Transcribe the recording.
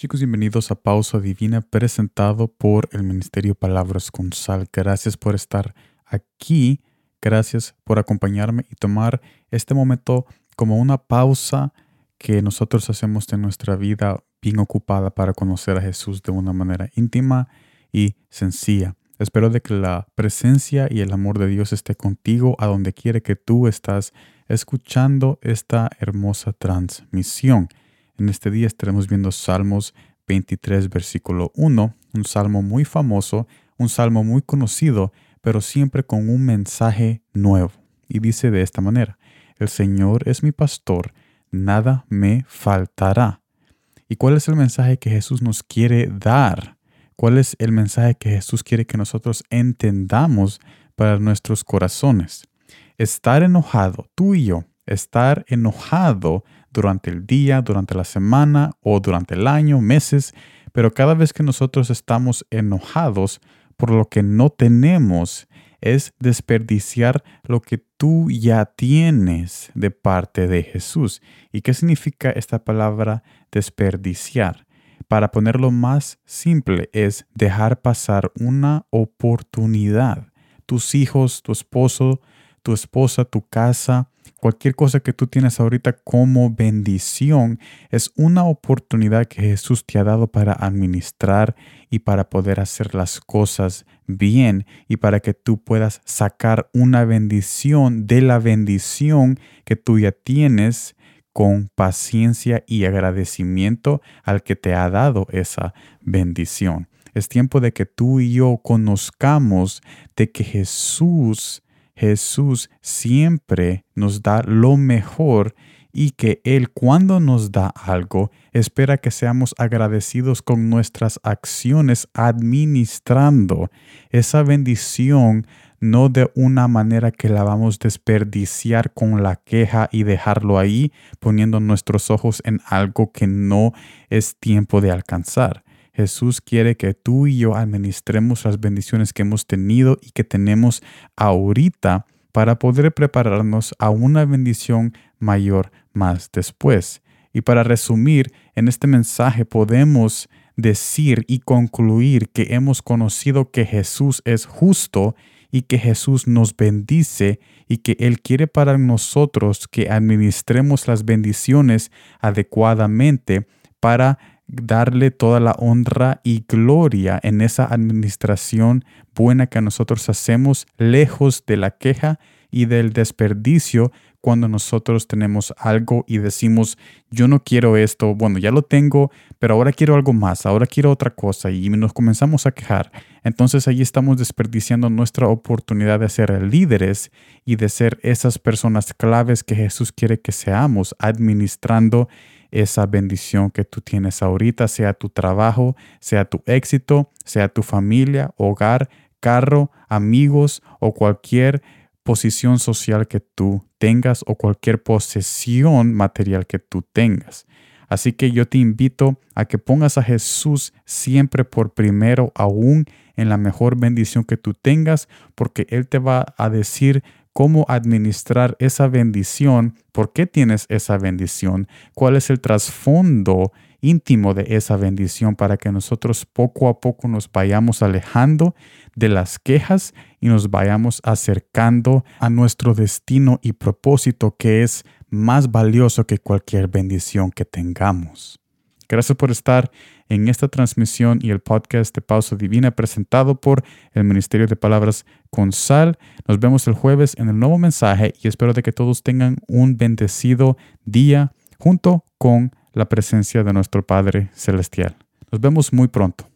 Chicos, bienvenidos a Pausa Divina presentado por el Ministerio Palabras con Sal. Gracias por estar aquí, gracias por acompañarme y tomar este momento como una pausa que nosotros hacemos de nuestra vida bien ocupada para conocer a Jesús de una manera íntima y sencilla. Espero de que la presencia y el amor de Dios esté contigo a donde quiere que tú estás escuchando esta hermosa transmisión. En este día estaremos viendo Salmos 23, versículo 1, un salmo muy famoso, un salmo muy conocido, pero siempre con un mensaje nuevo. Y dice de esta manera, el Señor es mi pastor, nada me faltará. ¿Y cuál es el mensaje que Jesús nos quiere dar? ¿Cuál es el mensaje que Jesús quiere que nosotros entendamos para nuestros corazones? Estar enojado, tú y yo, estar enojado durante el día, durante la semana o durante el año, meses, pero cada vez que nosotros estamos enojados por lo que no tenemos, es desperdiciar lo que tú ya tienes de parte de Jesús. ¿Y qué significa esta palabra desperdiciar? Para ponerlo más simple, es dejar pasar una oportunidad. Tus hijos, tu esposo, tu esposa, tu casa, Cualquier cosa que tú tienes ahorita como bendición es una oportunidad que Jesús te ha dado para administrar y para poder hacer las cosas bien y para que tú puedas sacar una bendición de la bendición que tú ya tienes con paciencia y agradecimiento al que te ha dado esa bendición. Es tiempo de que tú y yo conozcamos de que Jesús Jesús siempre nos da lo mejor y que Él cuando nos da algo espera que seamos agradecidos con nuestras acciones administrando esa bendición no de una manera que la vamos a desperdiciar con la queja y dejarlo ahí poniendo nuestros ojos en algo que no es tiempo de alcanzar. Jesús quiere que tú y yo administremos las bendiciones que hemos tenido y que tenemos ahorita para poder prepararnos a una bendición mayor más después. Y para resumir, en este mensaje podemos decir y concluir que hemos conocido que Jesús es justo y que Jesús nos bendice y que Él quiere para nosotros que administremos las bendiciones adecuadamente para darle toda la honra y gloria en esa administración buena que nosotros hacemos, lejos de la queja y del desperdicio cuando nosotros tenemos algo y decimos, yo no quiero esto, bueno, ya lo tengo, pero ahora quiero algo más, ahora quiero otra cosa y nos comenzamos a quejar. Entonces ahí estamos desperdiciando nuestra oportunidad de ser líderes y de ser esas personas claves que Jesús quiere que seamos, administrando esa bendición que tú tienes ahorita, sea tu trabajo, sea tu éxito, sea tu familia, hogar, carro, amigos o cualquier posición social que tú tengas o cualquier posesión material que tú tengas. Así que yo te invito a que pongas a Jesús siempre por primero, aún en la mejor bendición que tú tengas, porque Él te va a decir cómo administrar esa bendición, por qué tienes esa bendición, cuál es el trasfondo íntimo de esa bendición para que nosotros poco a poco nos vayamos alejando de las quejas y nos vayamos acercando a nuestro destino y propósito que es más valioso que cualquier bendición que tengamos. Gracias por estar en esta transmisión y el podcast de Pausa Divina presentado por el Ministerio de Palabras con Sal. Nos vemos el jueves en el nuevo mensaje y espero de que todos tengan un bendecido día junto con la presencia de nuestro Padre Celestial. Nos vemos muy pronto.